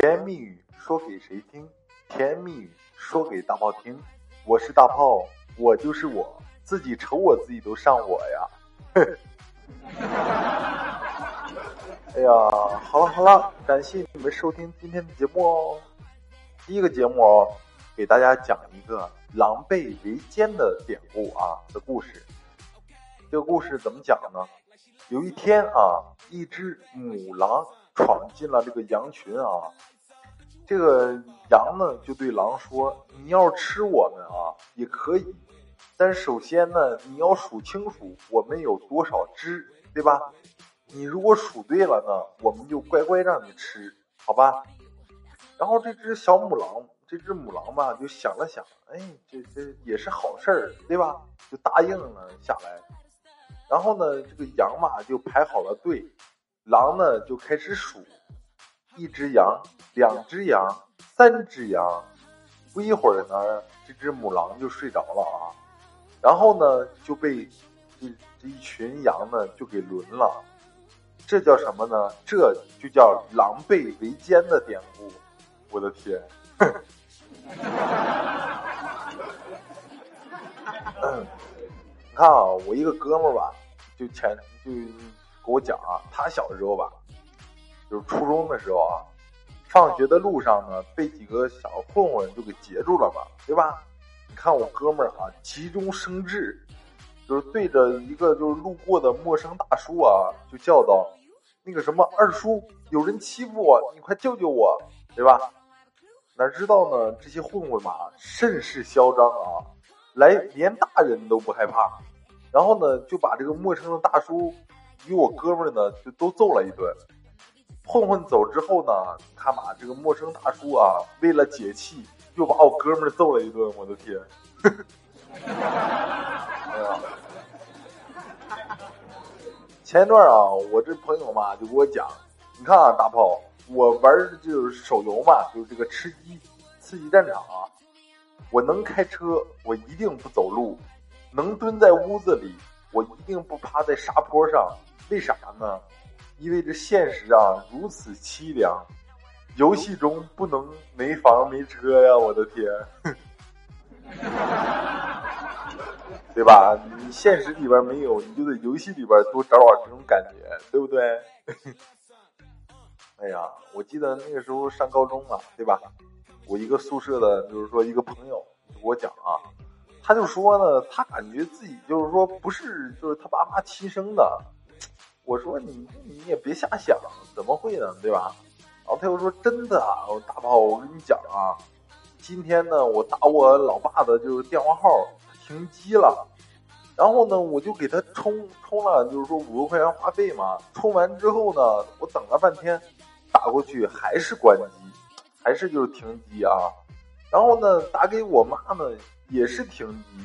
甜言蜜语说给谁听？甜言蜜语说给大炮听。我是大炮，我就是我，自己瞅我自己都上火呀。哎呀，好了好了，感谢你们收听今天的节目哦。第一个节目哦，给大家讲一个狼狈为奸的典故啊的故事。这个故事怎么讲呢？有一天啊，一只母狼闯进了这个羊群啊。这个羊呢就对狼说：“你要吃我们啊，也可以，但是首先呢，你要数清楚我们有多少只，对吧？你如果数对了呢，我们就乖乖让你吃，好吧？”然后这只小母狼，这只母狼吧，就想了想，哎，这这也是好事儿，对吧？就答应了下来。然后呢，这个羊嘛就排好了队，狼呢就开始数。一只羊，两只羊，三只羊，不一会儿呢，这只母狼就睡着了啊。然后呢，就被这这一群羊呢就给轮了。这叫什么呢？这就叫狼狈为奸的典故。我的天！你看啊，我一个哥们儿吧，就前就我讲啊，他小的时候吧。就是初中的时候啊，放学的路上呢，被几个小混混就给截住了嘛，对吧？你看我哥们儿啊，急中生智，就是对着一个就是路过的陌生大叔啊，就叫道：“那个什么二叔，有人欺负我，你快救救我，对吧？”哪知道呢，这些混混嘛，甚是嚣张啊，来连大人都不害怕，然后呢，就把这个陌生的大叔与我哥们儿呢，就都揍了一顿。混混走之后呢，看吧，这个陌生大叔啊，为了解气，又把我哥们儿揍了一顿。我的天！哎呀，前一段啊，我这朋友嘛就给我讲，你看啊，大炮，我玩就是手游嘛，就是这个吃鸡刺激战场啊，我能开车，我一定不走路；能蹲在屋子里，我一定不趴在沙坡上。为啥呢？因为这现实啊如此凄凉，游戏中不能没房没车呀！我的天，对吧？你现实里边没有，你就在游戏里边多找找这种感觉，对不对？哎呀，我记得那个时候上高中嘛，对吧？我一个宿舍的，就是说一个朋友给我讲啊，他就说呢，他感觉自己就是说不是，就是他爸妈亲生的。我说你你也别瞎想，怎么会呢？对吧？然后他又说真的啊，大炮，我跟你讲啊，今天呢，我打我老爸的就是电话号停机了，然后呢，我就给他充充了，就是说五十块钱话费嘛。充完之后呢，我等了半天，打过去还是关机，还是就是停机啊。然后呢，打给我妈呢也是停机，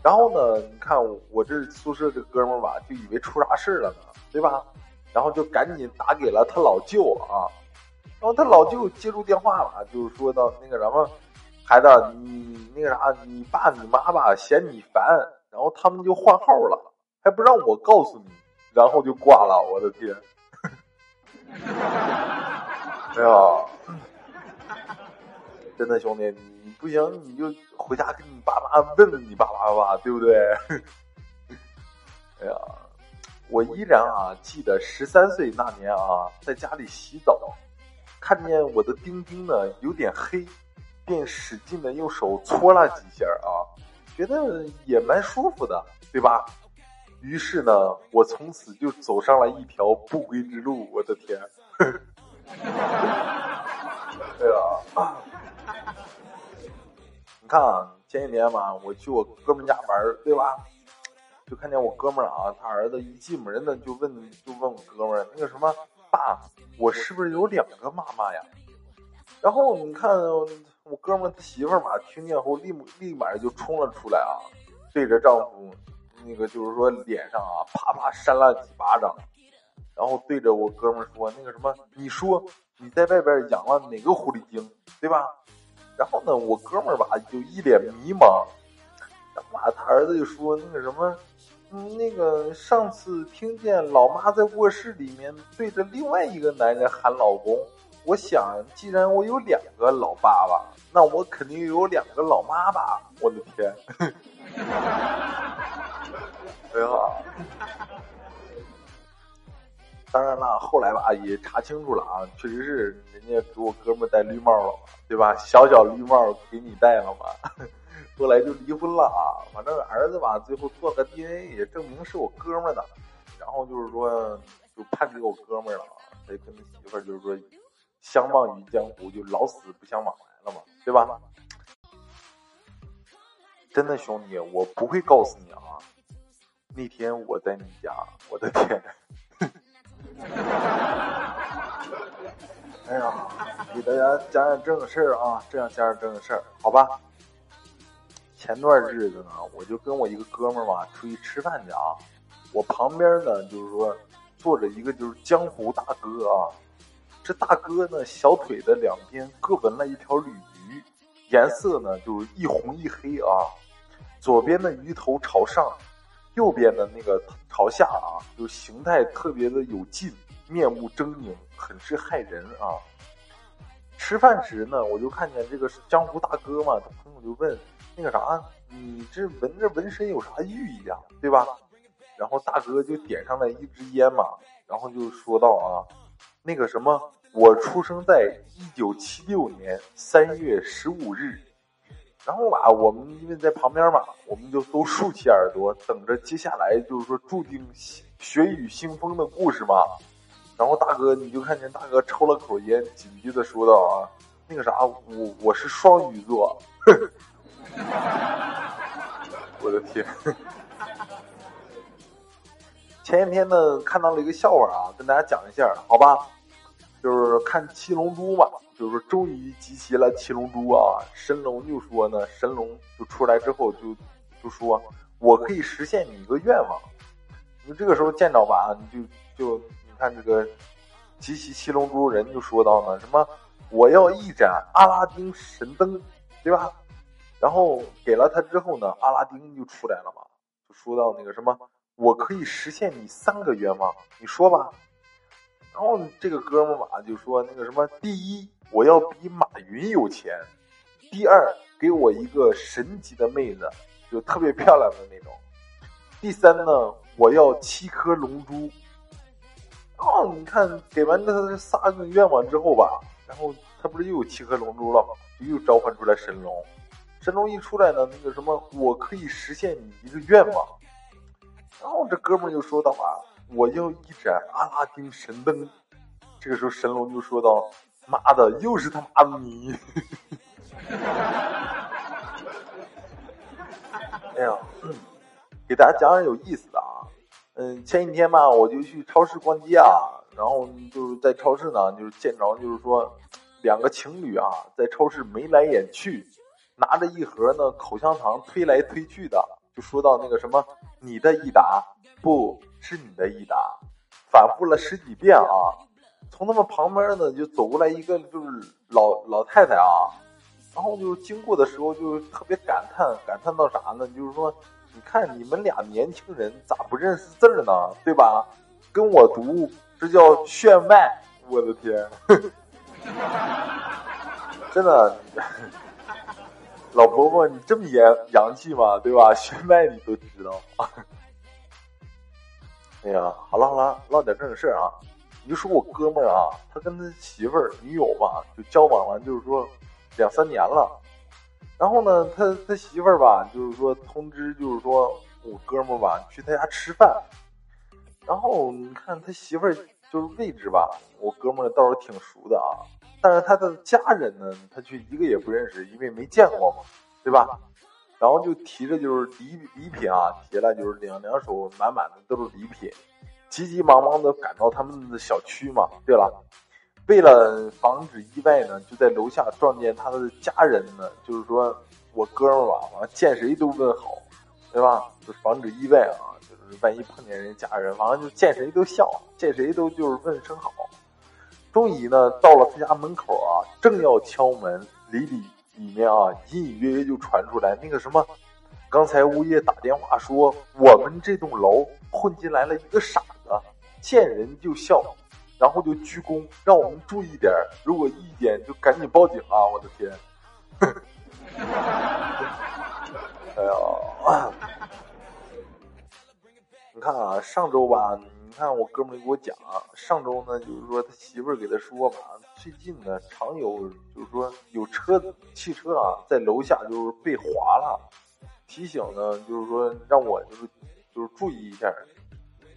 然后呢，你看我这宿舍这哥们儿吧，就以为出啥事儿了呢。对吧？然后就赶紧打给了他老舅啊，然后他老舅接住电话了，就是说到那个什么，孩子，你那个啥，你爸你妈吧嫌你烦，然后他们就换号了，还不让我告诉你，然后就挂了。我的天！哎呀，真的兄弟，你不行你就回家跟你爸妈问问你爸妈吧，对不对？哎呀。我依然啊记得十三岁那年啊，在家里洗澡，看见我的丁丁呢有点黑，便使劲的用手搓了几下啊，觉得也蛮舒服的，对吧？于是呢，我从此就走上了一条不归之路。我的天！对啊，你看啊，前几天嘛，我去我哥们家玩，对吧？就看见我哥们儿啊，他儿子一进门呢，就问就问我哥们儿那个什么爸，我是不是有两个妈妈呀？然后你看我哥们儿他媳妇儿嘛，听见后立立马就冲了出来啊，对着丈夫那个就是说脸上啊啪啪扇了几巴掌，然后对着我哥们儿说那个什么，你说你在外边养了哪个狐狸精，对吧？然后呢，我哥们儿吧就一脸迷茫，然后他儿子就说那个什么。嗯，那个上次听见老妈在卧室里面对着另外一个男人喊老公，我想，既然我有两个老爸爸，那我肯定有两个老妈吧？我的天！哎呀，当然了，后来吧也查清楚了啊，确实是人家给我哥们戴绿帽了，对吧？小小绿帽给你戴了嘛。后来就离婚了啊，反正儿子吧，最后做个 DNA 也证明是我哥们儿的，然后就是说就判给我哥们儿了，所以跟他媳妇儿就是说相忘于江湖，就老死不相往来了嘛，对吧？真的兄弟，我不会告诉你啊，那天我在你家，我的天！哎呀，给大家讲讲正事儿啊，这样讲讲正事儿，好吧？前段日子呢，我就跟我一个哥们儿嘛出去吃饭去啊。我旁边呢，就是说坐着一个就是江湖大哥啊。这大哥呢，小腿的两边各纹了一条鲤鱼，颜色呢就是一红一黑啊。左边的鱼头朝上，右边的那个朝下啊，就形态特别的有劲，面目狰狞，很是骇人啊。吃饭时呢，我就看见这个江湖大哥嘛，他朋友就问。那个啥，你这纹这纹身有啥寓意啊？对吧？然后大哥就点上来一支烟嘛，然后就说道啊，那个什么，我出生在一九七六年三月十五日，然后吧，我们因为在旁边嘛，我们就都竖起耳朵，等着接下来就是说注定血雨腥风的故事嘛。然后大哥，你就看见大哥抽了口烟，紧接着说道啊，那个啥，我我是双鱼座。我的天！前几天呢，看到了一个笑话啊，跟大家讲一下，好吧？就是看七龙珠嘛，就是说终于集齐了七龙珠啊。神龙就说呢，神龙就出来之后就就说，我可以实现你一个愿望。你这个时候见着吧，你就就你看这个集齐七龙珠人就说到呢，什么我要一盏阿拉丁神灯，对吧？然后给了他之后呢，阿拉丁就出来了嘛，就说到那个什么，我可以实现你三个愿望，你说吧。然后这个哥们嘛就说那个什么，第一，我要比马云有钱；第二，给我一个神级的妹子，就特别漂亮的那种；第三呢，我要七颗龙珠。哦，你看给完他仨个愿望之后吧，然后他不是又有七颗龙珠了吗？就又召唤出来神龙。神龙一出来呢，那个什么，我可以实现你一个愿望。然后这哥们儿就说道啊，我要一盏阿拉丁神灯。这个时候神龙就说道：“妈的，又是他妈的你！”哎呀，给大家讲讲有意思的啊。嗯，前几天吧，我就去超市逛街啊，然后就是在超市呢，就是见着就是说两个情侣啊，在超市眉来眼去。拿着一盒呢口香糖推来推去的，就说到那个什么，你的益达不是你的益达，反复了十几遍啊。从他们旁边呢就走过来一个就是老老太太啊，然后就经过的时候就特别感叹，感叹到啥呢？就是说，你看你们俩年轻人咋不认识字呢？对吧？跟我读，这叫炫迈。我的天，真的。老婆婆，你这么洋洋气吗？对吧？炫迈你都知道。哎呀，好了好了，唠点正事啊。你就说我哥们儿啊，他跟他媳妇儿、女友吧，就交往了，就是说两三年了。然后呢，他他媳妇儿吧，就是说通知，就是说我哥们儿吧去他家吃饭。然后你看他媳妇儿就是位置吧，我哥们儿倒是挺熟的啊。但是他的家人呢，他却一个也不认识，因为没见过嘛，对吧？然后就提着就是礼礼品啊，提了就是两两手满满的都是礼品，急急忙忙的赶到他们的小区嘛。对了，为了防止意外呢，就在楼下撞见他的家人呢，就是说我哥们儿吧，反正见谁都问好，对吧？就防止意外啊，就是万一碰见人家人，反正就见谁都笑，见谁都就是问声好。终于呢，到了他家门口啊，正要敲门，里里里面啊，隐隐约约就传出来那个什么，刚才物业打电话说，我们这栋楼混进来了一个傻子，见人就笑，然后就鞠躬，让我们注意点如果意见就赶紧报警啊！我的天，哎呀，你看啊，上周吧，看我哥们给我讲啊，上周呢就是说他媳妇儿给他说吧，最近呢常有就是说有车汽车啊在楼下就是被划了，提醒呢就是说让我就是就是注意一下。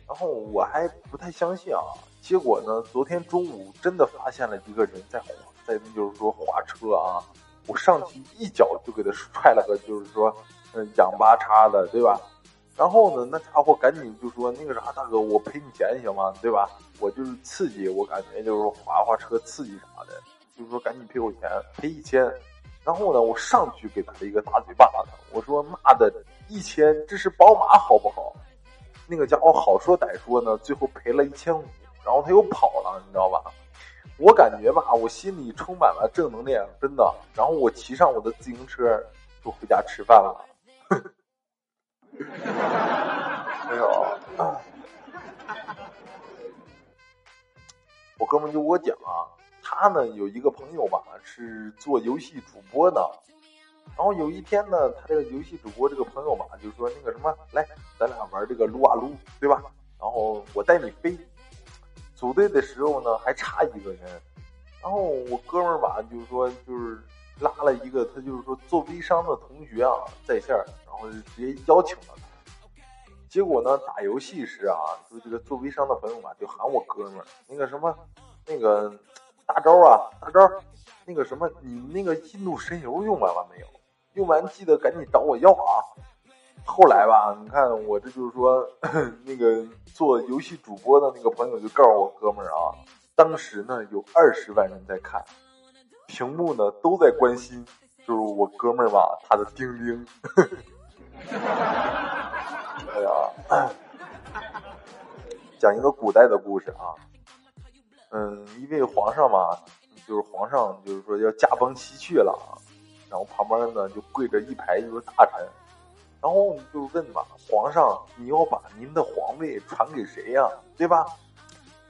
然后我还不太相信啊，结果呢，昨天中午真的发现了一个人在滑，在就是说划车啊，我上去一脚就给他踹了个就是说，嗯，仰八叉的，对吧？然后呢，那家伙赶紧就说那个啥，大哥，我赔你钱行吗？对吧？我就是刺激，我感觉就是滑滑车刺激啥的，就是说赶紧赔我钱，赔一千。然后呢，我上去给他一个大嘴巴子，我说妈的，一千这是宝马好不好？那个家伙好说歹说呢，最后赔了一千五，然后他又跑了，你知道吧？我感觉吧，我心里充满了正能量，真的。然后我骑上我的自行车就回家吃饭了。哎呦，我哥们就给我讲啊，他呢有一个朋友吧，是做游戏主播的。然后有一天呢，他这个游戏主播这个朋友吧，就说那个什么，来，咱俩玩这个撸啊撸，对吧？然后我带你飞。组队的时候呢，还差一个人。然后我哥们吧，就是说，就是拉了一个他就是说做微商的同学啊，在线，然后就直接邀请了他。结果呢，打游戏时啊，就这个做微商的朋友吧，就喊我哥们儿，那个什么，那个大招啊，大招，那个什么，你那个印度神油用完了没有？用完记得赶紧找我要啊！后来吧，你看我这就是说，那个做游戏主播的那个朋友就告诉我哥们儿啊，当时呢有二十万人在看，屏幕呢都在关心，就是我哥们儿吧，他的钉钉。哎呀，讲一个古代的故事啊，嗯，一位皇上嘛，就是皇上就是说要驾崩西去了。然后旁边呢就跪着一排就是大臣，然后就问嘛，皇上你要把您的皇位传给谁呀？对吧？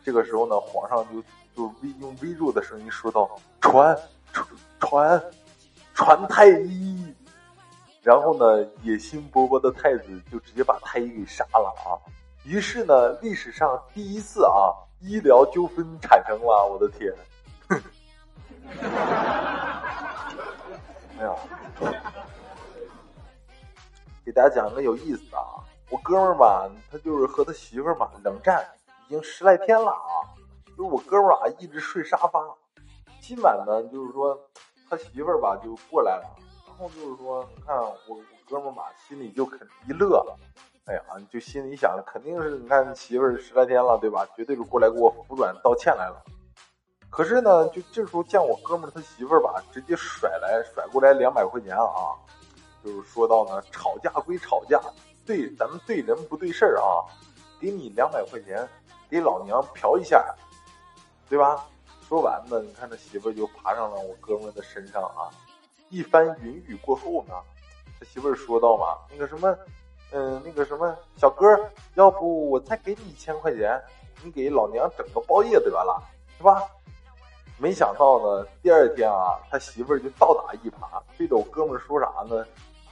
这个时候呢，皇上就就微用微弱的声音说道：“传传传传太医。”然后呢，野心勃勃的太子就直接把太医给杀了啊！于是呢，历史上第一次啊，医疗纠纷产生了。我的天！哎呀，给大家讲个有意思的啊！我哥们儿吧，他就是和他媳妇儿嘛冷战已经十来天了啊。就是我哥们儿啊一直睡沙发，今晚呢就是说他媳妇儿吧就过来了，然后就是说你看我我哥们儿吧心里就肯一乐了，哎呀就心里想着肯定是你看媳妇儿十来天了对吧？绝对是过来给我服软道歉来了。可是呢，就这时候见我哥们儿他媳妇儿吧，直接甩来甩过来两百块钱啊，就是说到呢，吵架归吵架，对咱们对人不对事儿啊，给你两百块钱，给老娘嫖一下，对吧？说完呢，你看这媳妇就爬上了我哥们的身上啊，一番云雨过后呢，他媳妇说道嘛，那个什么，嗯，那个什么小哥，要不我再给你一千块钱，你给老娘整个包夜得了，是吧？没想到呢，第二天啊，他媳妇就倒打一耙，对着我哥们说啥呢？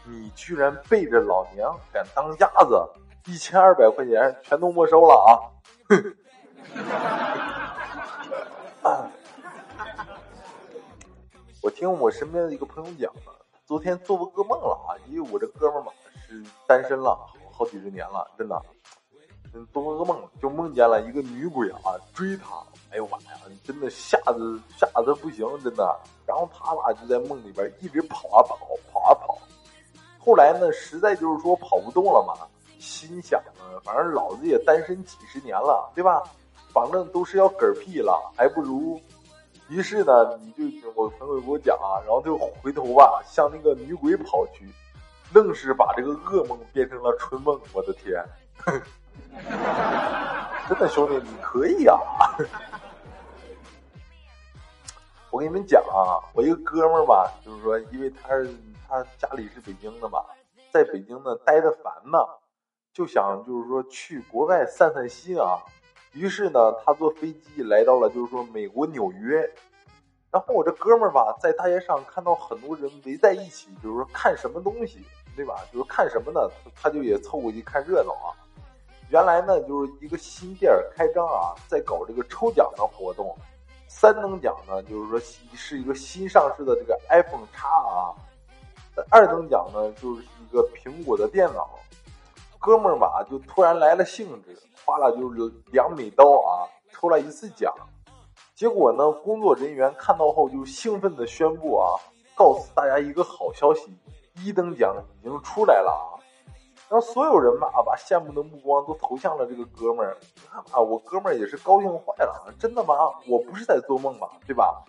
你居然背着老娘敢当鸭子，一千二百块钱全都没收了啊！哼 我听我身边的一个朋友讲呢，昨天做过噩梦了啊，因为我这哥们儿嘛是单身了好几十年了，真的，嗯，做过噩梦就梦见了一个女鬼啊追他。哎呦妈呀！真的吓得吓得不行，真的。然后他俩就在梦里边一直跑啊跑，跑啊跑。后来呢，实在就是说跑不动了嘛，心想呢，反正老子也单身几十年了，对吧？反正都是要嗝屁了，还不如。于是呢，你就我朋友给我讲啊，然后就回头吧，向那个女鬼跑去，愣是把这个噩梦变成了春梦。我的天！真的兄弟，你可以啊！我跟你们讲啊，我一个哥们儿吧，就是说，因为他是他家里是北京的嘛，在北京呢待的烦呢，就想就是说去国外散散心啊。于是呢，他坐飞机来到了就是说美国纽约。然后我这哥们儿吧，在大街上看到很多人围在一起，就是说看什么东西，对吧？就是看什么呢？他他就也凑过去看热闹啊。原来呢，就是一个新店开张啊，在搞这个抽奖的活动。三等奖呢，就是说是一个新上市的这个 iPhone 叉啊。二等奖呢，就是一个苹果的电脑。哥们儿吧，就突然来了兴致，花了就是两美刀啊，抽了一次奖。结果呢，工作人员看到后就兴奋的宣布啊，告诉大家一个好消息，一等奖已经出来了啊！然后所有人嘛啊，把羡慕的目光都投向了这个哥们儿。啊，我哥们儿也是高兴坏了，真的吗？我不是在做梦吧？对吧？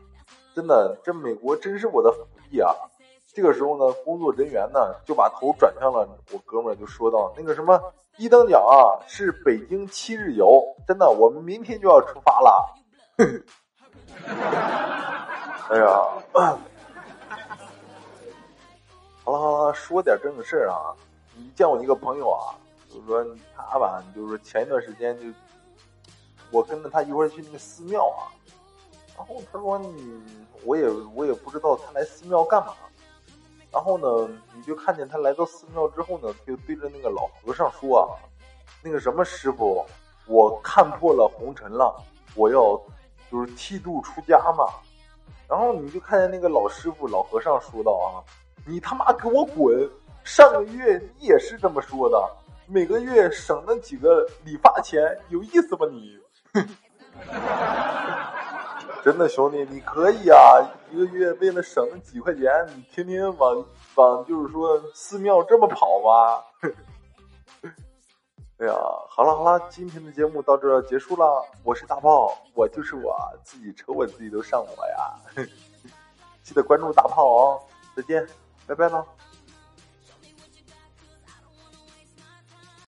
真的，这美国真是我的福地啊！这个时候呢，工作人员呢就把头转向了我哥们儿，就说道：“那个什么，一等奖啊，是北京七日游，真的，我们明天就要出发了。”哎呀，好了好了，说点正事啊！你见我一个朋友啊，就是说他吧，就是前一段时间就我跟着他一块去那个寺庙啊，然后他说你我也我也不知道他来寺庙干嘛，然后呢，你就看见他来到寺庙之后呢，就对着那个老和尚说啊，那个什么师傅，我看破了红尘了，我要。就是剃度出家嘛，然后你就看见那个老师傅老和尚说道啊，你他妈给我滚！上个月你也是这么说的，每个月省那几个理发钱，有意思吗你？真的兄弟，你可以啊，一个月为了省几块钱，你天天往往就是说寺庙这么跑吗？哎呀，好了好了，今天的节目到这结束了。我是大炮，我就是我自己，瞅我自己都上火呀！记得关注大炮哦，再见，拜拜了。